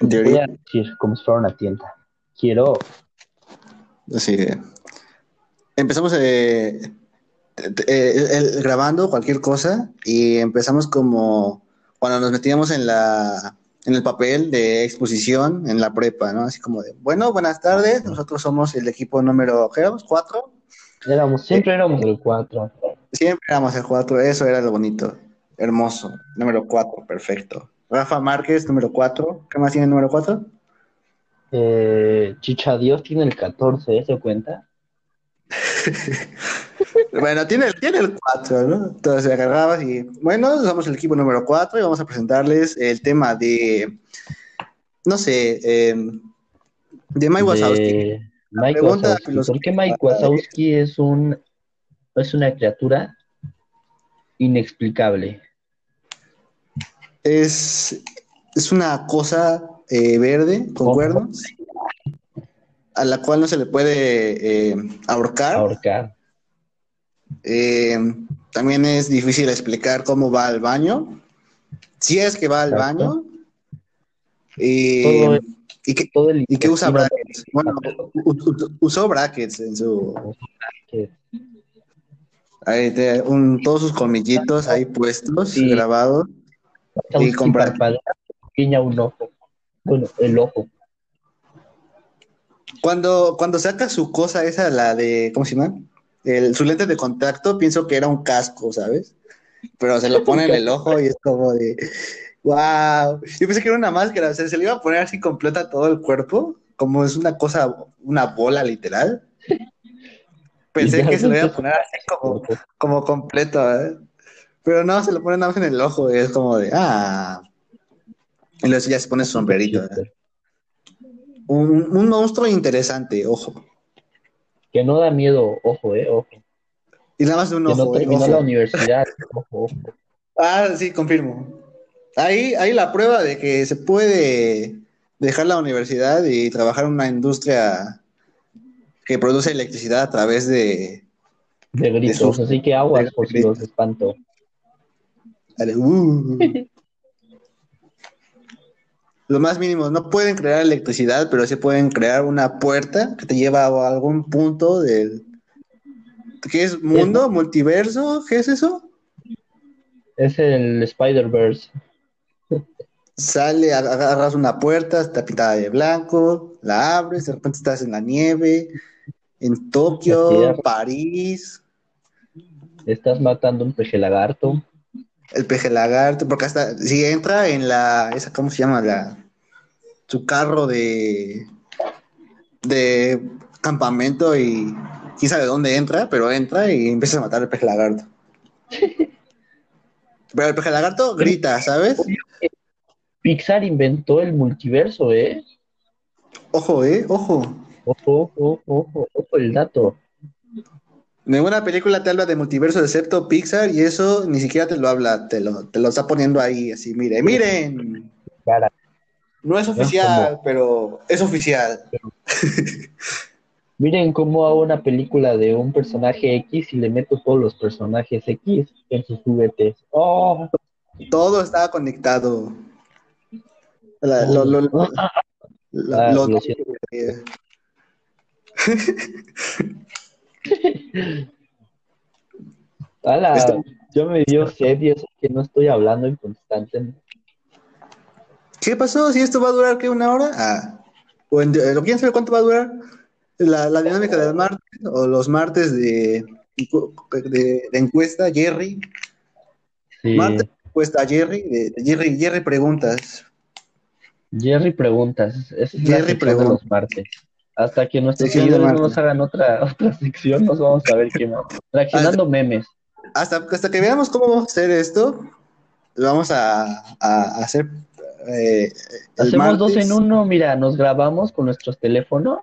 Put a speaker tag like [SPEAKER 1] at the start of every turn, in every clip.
[SPEAKER 1] En teoría.
[SPEAKER 2] Voy a decir como si fuera una tienda. Quiero.
[SPEAKER 1] Que empezamos eh, eh, el- grabando cualquier cosa y empezamos como cuando nos metíamos en la en el papel de exposición en la prepa, ¿no? Así como de, bueno, buenas tardes, nosotros somos el equipo número, ¿qué éramos? ¿Cuatro?
[SPEAKER 2] Éramos, siempre éramos el 4.
[SPEAKER 1] Siempre éramos el cuatro, eso era lo bonito, hermoso, número cuatro, perfecto. Rafa Márquez, número cuatro, ¿qué más tiene el número cuatro?
[SPEAKER 2] Eh, Chicha Dios tiene el 14, ¿se cuenta?
[SPEAKER 1] Bueno, tiene, el- tiene el 4, ¿no? Entonces agarrabas y, bueno, somos el equipo número 4 y vamos a presentarles el tema de, no sé, eh, de Mike Wazowski.
[SPEAKER 2] De Mike Wazowski. ¿Por qué Mike Wazowski es un es una criatura inexplicable?
[SPEAKER 1] Es, es una cosa eh, verde con cuernos a la cual no se le puede eh, ahorcar.
[SPEAKER 2] Ahorcar.
[SPEAKER 1] Eh, también es difícil explicar cómo va al baño. Si es que va al
[SPEAKER 2] Exacto.
[SPEAKER 1] baño. Y,
[SPEAKER 2] Todo-
[SPEAKER 1] y que,
[SPEAKER 2] Todo el
[SPEAKER 1] y que usa brackets. Bueno, usó brackets en su. ahí te- un- todos sus colmillitos ahí puestos,
[SPEAKER 2] Sí.
[SPEAKER 1] grabados. Brackets.
[SPEAKER 2] parpadea, guiña un ojo. Bueno, el ojo.
[SPEAKER 1] Cuando, cuando saca su cosa esa, la de. ¿Cómo se llama? El, su lente de contacto, pienso que era un casco, ¿sabes? Pero se lo pone en el ojo y es como de. ¡Wow! Yo pensé que era una máscara, o sea, se le iba a poner así completa todo el cuerpo, como es una cosa, una bola literal. Pensé que se lo iba a poner así como, como completo, ¿eh? Pero no, se lo pone nada más en el ojo y es como de. ¡Ah! Y luego ya se pone su sombrerito. ¿eh? Un, un monstruo interesante, ojo.
[SPEAKER 2] Que no da miedo, ojo, eh, ojo.
[SPEAKER 1] Y nada más de un
[SPEAKER 2] Que no
[SPEAKER 1] ojo, ¿eh?
[SPEAKER 2] terminó
[SPEAKER 1] Ojo.
[SPEAKER 2] la universidad. Ojo, ojo.
[SPEAKER 1] Ah, sí, confirmo. Ahí, ahí la prueba de que se puede dejar la universidad y trabajar en una industria que produce electricidad a través de...
[SPEAKER 2] De gritos,
[SPEAKER 1] sus-
[SPEAKER 2] así que aguas por si los espanto.
[SPEAKER 1] De- uh. Lo más mínimo, no pueden crear electricidad, pero sí pueden crear una puerta que te lleva a algún punto del... ¿Qué es? ¿Mundo? ¿Multiverso? ¿Qué es eso?
[SPEAKER 2] Es el Spider-Verse.
[SPEAKER 1] Sale, ag- agarras una puerta, está pintada de blanco, la abres, de repente estás en la nieve, en Tokio. París,
[SPEAKER 2] Estás matando un peje lagarto.
[SPEAKER 1] El peje lagarto, porque hasta si entra en la, esa, ¿cómo se llama? La, su carro de, de campamento y quién sabe dónde entra, pero entra y empieza a matar al peje lagarto. Pero el peje lagarto grita, ¿sabes?
[SPEAKER 2] Pixar inventó el multiverso, ¿eh?
[SPEAKER 1] Ojo, eh, ojo.
[SPEAKER 2] Ojo, ojo, ojo, ojo el dato.
[SPEAKER 1] Ninguna película te habla de multiverso excepto Pixar y eso ni siquiera te lo habla, te lo, te lo está poniendo ahí así, miren, miren. No es oficial, pero es oficial.
[SPEAKER 2] Miren cómo hago una película de un personaje X y le meto todos los personajes X en sus juguetes. ¡Oh!
[SPEAKER 1] Todo está conectado. La- lo- lo- lo- la-
[SPEAKER 2] Ah,
[SPEAKER 1] lo- Está-
[SPEAKER 2] Yo me dio sed y eso que no estoy hablando en constante.
[SPEAKER 1] ¿Qué pasó? ¿Si esto va a durar qué una hora? Ah, o en- eh, ¿quién sabe cuánto va a durar? La, la dinámica del martes o los martes de, de, de encuesta, Jerry.
[SPEAKER 2] Sí.
[SPEAKER 1] Martes encuesta Jerry, de, Jerry, Jerry preguntas.
[SPEAKER 2] Jerry preguntas. Es
[SPEAKER 1] Jerry
[SPEAKER 2] sección de
[SPEAKER 1] pregunta.
[SPEAKER 2] los martes. Hasta que nuestros
[SPEAKER 1] de
[SPEAKER 2] seguidores no nos hagan otra, otra sección, nos vamos a ver qué más. Reaccionando memes.
[SPEAKER 1] Hasta, hasta que veamos cómo vamos a hacer esto, vamos a, a hacer. eh,
[SPEAKER 2] Hacemos dos en uno, mira, nos grabamos con nuestros teléfonos.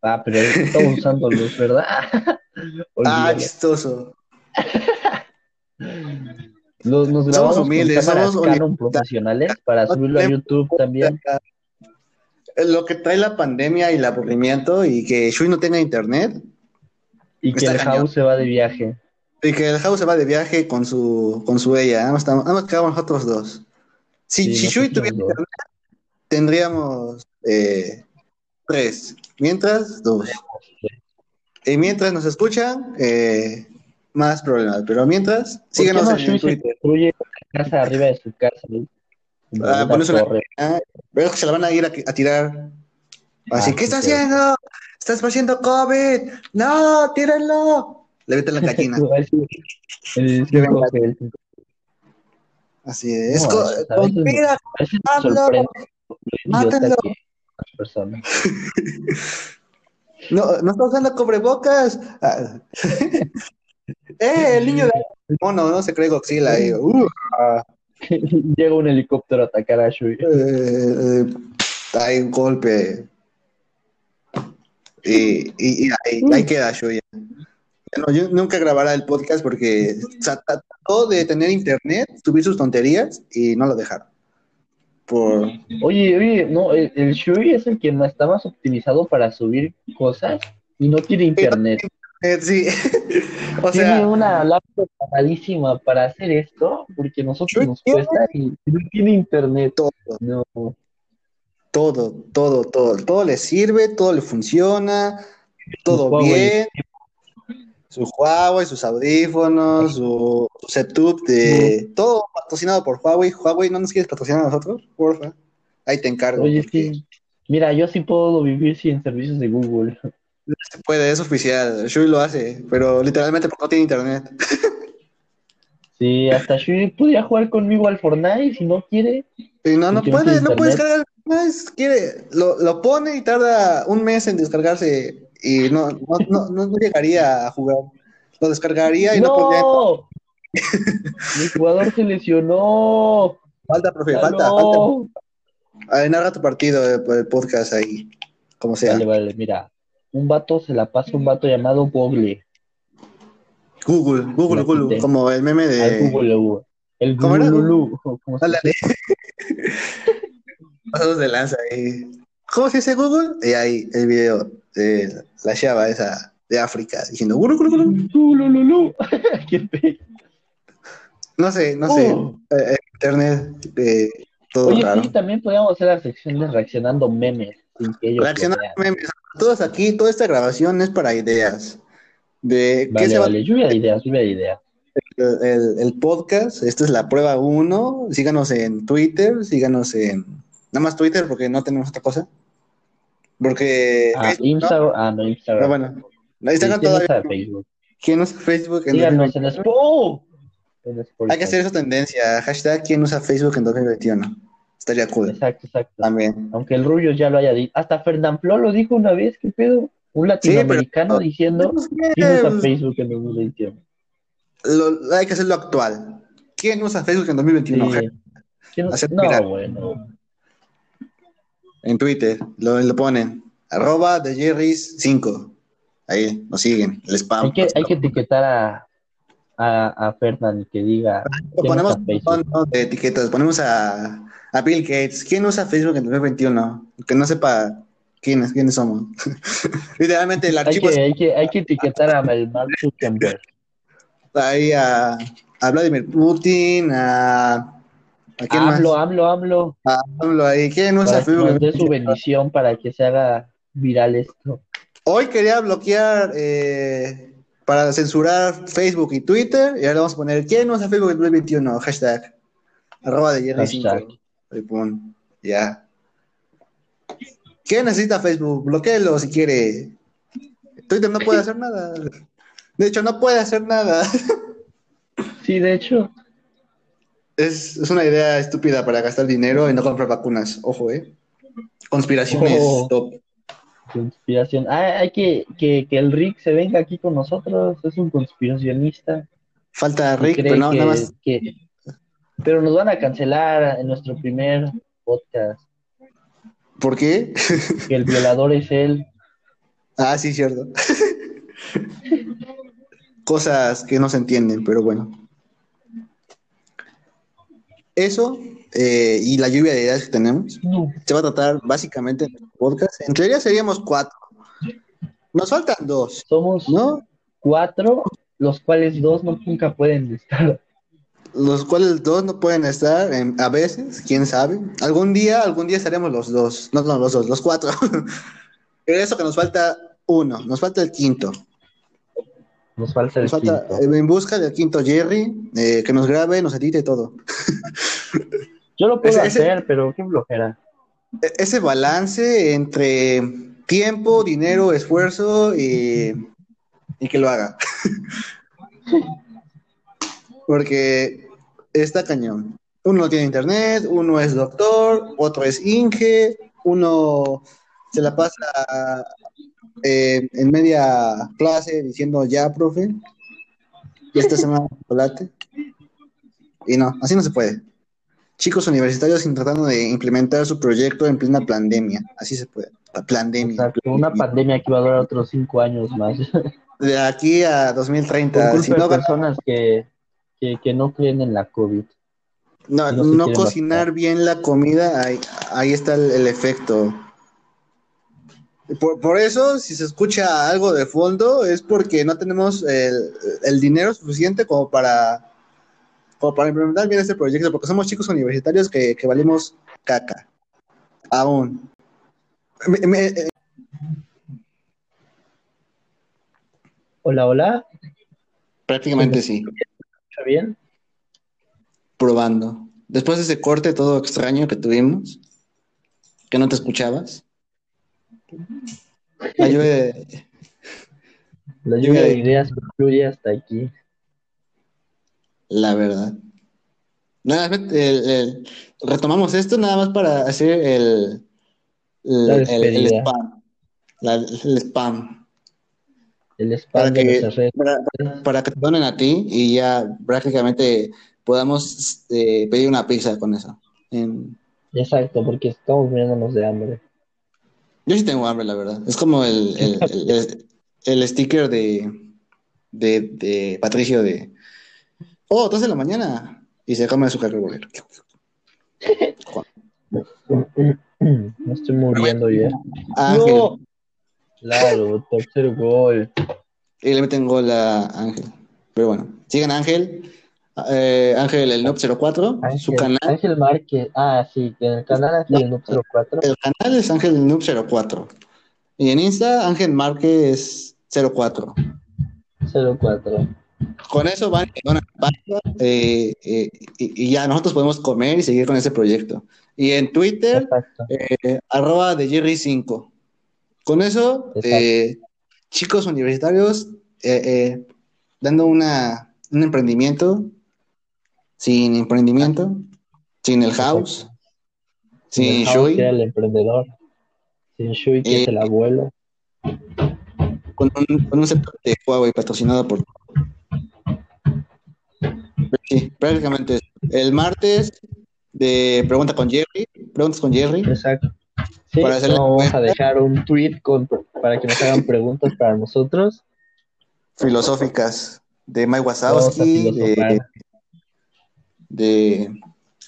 [SPEAKER 2] Ah, pero estamos usando luz, ¿verdad?
[SPEAKER 1] Ah, chistoso.
[SPEAKER 2] Los- nos grabamos
[SPEAKER 1] Somos
[SPEAKER 2] con
[SPEAKER 1] humildes,
[SPEAKER 2] cámaras
[SPEAKER 1] somos
[SPEAKER 2] Canon profesionales para subirlo a YouTube también.
[SPEAKER 1] Lo que trae la pandemia y el aburrimiento y que Shui no tenga internet
[SPEAKER 2] Y que el
[SPEAKER 1] cañón.
[SPEAKER 2] house se va de viaje.
[SPEAKER 1] y que el House se va de viaje con su con su ella. Nada más, estamos- nada más quedamos nosotros dos. Si,
[SPEAKER 2] Sí,
[SPEAKER 1] si
[SPEAKER 2] nosotros
[SPEAKER 1] Shui tuviera
[SPEAKER 2] dos.
[SPEAKER 1] internet, tendríamos eh, tres. Mientras, dos. Y mientras nos escuchan, eh, más problemas. Pero mientras, síganos en, en Twitter.
[SPEAKER 2] construye una casa arriba de su casa. ¿no?
[SPEAKER 1] Ah, pones una-. Ah, Veo que se la van a ir a, a tirar. Así,
[SPEAKER 2] Ah,
[SPEAKER 1] ¿qué está
[SPEAKER 2] sí, sí.
[SPEAKER 1] haciendo? ¡Estás haciendo COVID! ¡No! ¡Tírenlo! Le meten la gallina.
[SPEAKER 2] El
[SPEAKER 1] Qué
[SPEAKER 2] cinco,
[SPEAKER 1] venganza.
[SPEAKER 2] el cinco.
[SPEAKER 1] Así es.
[SPEAKER 2] No,
[SPEAKER 1] conspira, Pablo, mátenlo. No, no está usando cubrebocas. Ah. ¡Eh! El niño de mono, ¿no? Se cree Godzilla ahí. Uh,
[SPEAKER 2] Llega un helicóptero a atacar a Shui.
[SPEAKER 1] eh, eh, hay un golpe. Y, y, y ahí, ahí queda Shuya. No, yo nunca grabará el podcast porque trató de tener internet, subir sus tonterías y no lo dejaron. Por,
[SPEAKER 2] Oye, oye, no, el, el Shui es el que está más optimizado para subir cosas y no tiene internet.
[SPEAKER 1] Eh, sí. o
[SPEAKER 2] tiene
[SPEAKER 1] sea,
[SPEAKER 2] una laptop pagadísima para hacer esto porque nosotros nos
[SPEAKER 1] tiene-
[SPEAKER 2] cuesta y no tiene internet.
[SPEAKER 1] todo,
[SPEAKER 2] No.
[SPEAKER 1] todo, todo, todo, todo le sirve, todo le funciona, todo
[SPEAKER 2] Huawei.
[SPEAKER 1] bien. Su Huawei, sus audífonos, su, su setup de todo patrocinado por Huawei. Huawei, ¿no nos quieres patrocinar a nosotros? Porfa. Ahí te encargo.
[SPEAKER 2] Oye,
[SPEAKER 1] porque
[SPEAKER 2] sí. Mira, yo sí puedo vivir sin servicios de Google.
[SPEAKER 1] Se puede, es oficial. Shui lo hace, pero literalmente porque no tiene internet.
[SPEAKER 2] Sí, hasta Shui podría jugar conmigo al Fortnite si no quiere.
[SPEAKER 1] No, no puede, no puede descargar. Más quiere, lo, lo pone y tarda un mes en descargarse y no, no, no, no- llegaría a jugar. Lo descargaría y no, podría.
[SPEAKER 2] Mi jugador se lesionó.
[SPEAKER 1] Falta, profe, falta, falta. Narra tu partido, eh, el podcast ahí, como sea.
[SPEAKER 2] Vale, vale, mira. Un vato se la pasa a un vato llamado Google.
[SPEAKER 1] Google, Google,
[SPEAKER 2] La
[SPEAKER 1] Google, como el meme
[SPEAKER 2] Al
[SPEAKER 1] de.
[SPEAKER 2] Google. El
[SPEAKER 1] ¿Cómo era?
[SPEAKER 2] Google. ¿Cómo.
[SPEAKER 1] Pasados de lanza ahí. ¿Cómo se dice Google? Y ahí el video de la chava esa de África diciendo Google, Google, Google.
[SPEAKER 2] Zulululu. Qué pe-
[SPEAKER 1] No sé, no sé.
[SPEAKER 2] Oh.
[SPEAKER 1] Eh, eh, internet, eh, todo
[SPEAKER 2] Oye,
[SPEAKER 1] raro.
[SPEAKER 2] sí, también podríamos hacer la sección de reaccionando memes sin que ellos lo
[SPEAKER 1] Reaccionar memes. Todos aquí, toda esta grabación es para ideas. De qué
[SPEAKER 2] Vale,
[SPEAKER 1] se va
[SPEAKER 2] vale, lluvia de ideas, lluvia de ideas.
[SPEAKER 1] el, el- el podcast. Esta es la prueba 1. Síganos en Twitter, síganos en. Nada más Twitter porque no tenemos otra cosa. Porque.
[SPEAKER 2] Ah,
[SPEAKER 1] Facebook, ¿no?
[SPEAKER 2] Instagram, ah, no, Instagram.
[SPEAKER 1] Pero bueno, Instagram
[SPEAKER 2] Sí,
[SPEAKER 1] todavía.
[SPEAKER 2] Facebook.
[SPEAKER 1] ¿Quién usa Facebook en
[SPEAKER 2] Síganos en
[SPEAKER 1] 2021?
[SPEAKER 2] Spotify. En Spotify.
[SPEAKER 1] Hay que hacer eso tendencia. Hashtag ¿Quién usa Facebook en 2021? Estaría cool.
[SPEAKER 2] Exacto, exacto.
[SPEAKER 1] También.
[SPEAKER 2] Aunque el Rubio ya lo haya dicho. Hasta Fernanfloo lo dijo una vez, ¿qué pedo? Un latinoamericano
[SPEAKER 1] pero-
[SPEAKER 2] diciendo
[SPEAKER 1] Pues,
[SPEAKER 2] ¿quién usa Facebook en 2021?
[SPEAKER 1] lo- hay que hacerlo actual. ¿Quién usa Facebook en 2021?
[SPEAKER 2] Sí. ¿Quién-
[SPEAKER 1] hacer
[SPEAKER 2] No, bueno.
[SPEAKER 1] En Twitter. Lo, lo ponen. Arroba de Jerry's 5. Ahí nos siguen. El spam.
[SPEAKER 2] Hay que, hay que etiquetar a, a, a que diga
[SPEAKER 1] Lo
[SPEAKER 2] ¿quién
[SPEAKER 1] ponemos
[SPEAKER 2] usa
[SPEAKER 1] un montón de etiquetas. Ponemos a, a Bill Gates. ¿Quién usa Facebook en 2021? Que no sepa quiénes, quiénes somos. Literalmente el
[SPEAKER 2] Hay
[SPEAKER 1] archivo
[SPEAKER 2] hay, que, hay que etiquetar a Mark Zuckerberg.
[SPEAKER 1] ahí a, a Vladimir Putin, a. ¿A quién más?
[SPEAKER 2] AMLO, AMLO, AMLO.
[SPEAKER 1] A AMLO ahí. ¿Quién usa
[SPEAKER 2] Para que
[SPEAKER 1] Facebook?
[SPEAKER 2] nos dé su bendición para que se haga viral esto.
[SPEAKER 1] Hoy quería bloquear eh, para censurar Facebook y Twitter. Y ahora vamos a poner ¿Quién usa Facebook en 2021? Hashtag. Arroba de Jerry 5. Pon. Ya. ¿Quién necesita Facebook? Bloquéelo si quiere. Twitter no puede hacer nada. De hecho, no puede hacer nada.
[SPEAKER 2] Sí, de hecho.
[SPEAKER 1] Es, es una idea estúpida para gastar dinero y no comprar vacunas. Ojo, ¿eh? Conspiraciones
[SPEAKER 2] Oh.
[SPEAKER 1] top.
[SPEAKER 2] Conspiración. Ah, hay que, que, que el Rick se venga aquí con nosotros. Es un conspiracionista.
[SPEAKER 1] Falta
[SPEAKER 2] Y
[SPEAKER 1] Rick, pero no,
[SPEAKER 2] que-
[SPEAKER 1] nada más.
[SPEAKER 2] que- Pero nos van a cancelar en nuestro primer podcast.
[SPEAKER 1] ¿Por qué?
[SPEAKER 2] Que el violador es él.
[SPEAKER 1] Ah, sí, cierto. Cosas que no se entienden, pero bueno. Eso eh, y la lluvia de ideas que tenemos
[SPEAKER 2] No.
[SPEAKER 1] se va a tratar básicamente en el podcast. En teoría seríamos cuatro. Nos faltan dos,
[SPEAKER 2] Somos
[SPEAKER 1] ¿no?
[SPEAKER 2] cuatro, los cuales dos no, nunca pueden estar.
[SPEAKER 1] Los cuales dos no pueden estar en- a veces, quién sabe. Algún día, algún día estaremos los dos, no, no, los dos, los cuatro. Eso que nos falta uno, nos falta el quinto.
[SPEAKER 2] Nos falta el
[SPEAKER 1] Nos falta
[SPEAKER 2] quinto.
[SPEAKER 1] eh, en busca del quinto Jerry, eh, que nos grabe, nos edite todo.
[SPEAKER 2] Yo lo puedo
[SPEAKER 1] ese- ese-
[SPEAKER 2] hacer, pero qué flojera.
[SPEAKER 1] E- ese balance entre tiempo, dinero, esfuerzo y, y que lo haga. Porque está cañón. Uno no tiene internet, uno es doctor, otro es Inge, uno se la pasa eh, en media clase diciendo ya, profe, y esta semana chocolate. Y no, así no se puede. Chicos universitarios intentando de implementar su proyecto en plena pandemia. Así se puede. Pa- Pandemia.
[SPEAKER 2] Una pandemia que va a durar otros cinco años más.
[SPEAKER 1] De aquí a
[SPEAKER 2] Por
[SPEAKER 1] 2030.
[SPEAKER 2] culpa
[SPEAKER 1] Si
[SPEAKER 2] de
[SPEAKER 1] no,
[SPEAKER 2] personas que, que, que no creen en la COVID.
[SPEAKER 1] no,
[SPEAKER 2] no
[SPEAKER 1] cocinar
[SPEAKER 2] vacunar.
[SPEAKER 1] bien la comida, ahí, ahí está el, el efecto. Por, por eso, si se escucha algo de fondo, es porque no tenemos el, el dinero suficiente como para, como para implementar bien este proyecto, porque somos chicos universitarios que, que valimos caca. Aún. Me- me- eh,
[SPEAKER 2] Hola, hola.
[SPEAKER 1] prácticamente sí.
[SPEAKER 2] ¿Está bien?
[SPEAKER 1] probando. Después de ese corte todo extraño que tuvimos, que no te escuchabas. La lluvia de-
[SPEAKER 2] La lluvia de ideas fluye hasta aquí.
[SPEAKER 1] la verdad. Nada el- el- retomamos esto nada más para hacer el, el, spam. La- el spam.
[SPEAKER 2] El spam
[SPEAKER 1] Para
[SPEAKER 2] de
[SPEAKER 1] que,
[SPEAKER 2] redes.
[SPEAKER 1] para, para que te donen a ti y ya prácticamente podamos eh, pedir una pizza con eso. En-
[SPEAKER 2] Exacto, porque estamos muriéndonos de hambre.
[SPEAKER 1] Yo sí tengo hambre, la verdad. Es como el, el, el- el sticker de, de, de Patricio de Oh, 2 de la mañana. Y se come su carbolero.
[SPEAKER 2] Me estoy muriendo ya.
[SPEAKER 1] Ángel.
[SPEAKER 2] ¡No! Claro, tercer gol.
[SPEAKER 1] Y le meten gol a Ángel. Pero bueno, sigan a Ángel. Eh, Ángel el Noob 04. Su
[SPEAKER 2] Ángel,
[SPEAKER 1] canal,
[SPEAKER 2] Ángel Márquez. Ah, sí, el canal Ángel el Noob 04.
[SPEAKER 1] el canal es Ángel el Noob 04. Y en Insta, Ángel Márquez 04.
[SPEAKER 2] 04.
[SPEAKER 1] Con eso van pasta, eh, eh, y, y ya nosotros podemos comer y seguir con ese proyecto. Y en Twitter, eh, arroba de Jerry 5. Con eso, eh, chicos universitarios, eh, eh, dando una, un emprendimiento, sin emprendimiento, sin el house, sin
[SPEAKER 2] El House,
[SPEAKER 1] Shui,
[SPEAKER 2] que era el emprendedor. Sin Shui, que es
[SPEAKER 1] Eh,
[SPEAKER 2] el abuelo.
[SPEAKER 1] con un, con un sector de Huawei patrocinado por. Sí, prácticamente. El martes de Pregunta con Jerry, Preguntas con Jerry.
[SPEAKER 2] Exacto. Sí,
[SPEAKER 1] Para
[SPEAKER 2] no, vamos a dejar un tweet con, para que nos hagan preguntas para nosotros.
[SPEAKER 1] filosóficas de Mike Wazowski, de, de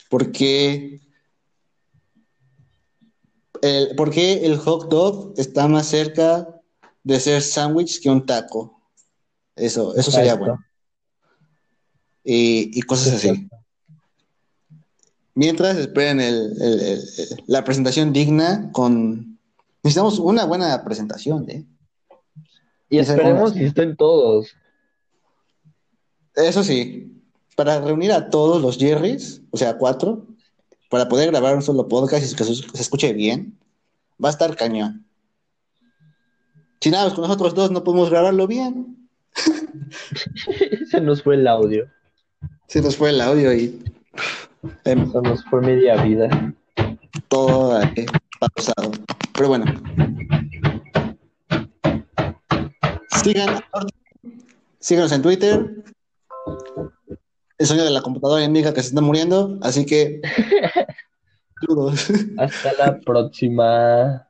[SPEAKER 1] por qué el, por qué el hot dog está más cerca de ser sándwich que un taco. Eso, eso sería
[SPEAKER 2] Exacto.
[SPEAKER 1] bueno. Y, y cosas así. Mientras esperen el- el- el- el- la presentación digna con... Necesitamos una buena presentación, ¿eh?
[SPEAKER 2] Y esperemos que estén todos.
[SPEAKER 1] Eso sí, para reunir a todos los Jerrys, o sea, cuatro, para poder grabar un solo podcast y que se, escuche bien, va a estar cañón. Si nada, con nosotros dos no podemos grabarlo bien,
[SPEAKER 2] Se nos fue el audio.
[SPEAKER 1] se nos fue el audio y em,
[SPEAKER 2] nos fue media vida.
[SPEAKER 1] todo eh, pausado. Pero bueno. Sigan, síganos en Twitter. El sueño de la computadora indica que se está muriendo, así que...
[SPEAKER 2] Hasta la próxima.